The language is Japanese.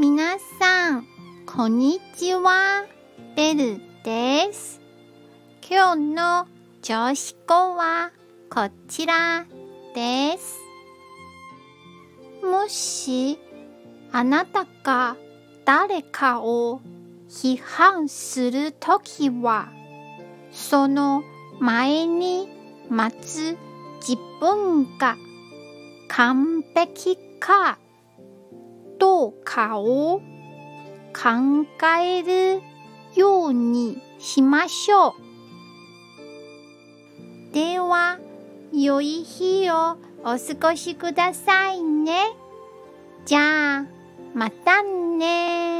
皆さん、こんにちは。ベルです。今日の調子語はこちらです。もし、あなたが誰かを批判するときは、その前に待つ自分が完璧かどうかを考えるようにしましょう。では、良い日をお過ごしくださいね。じゃあ、またね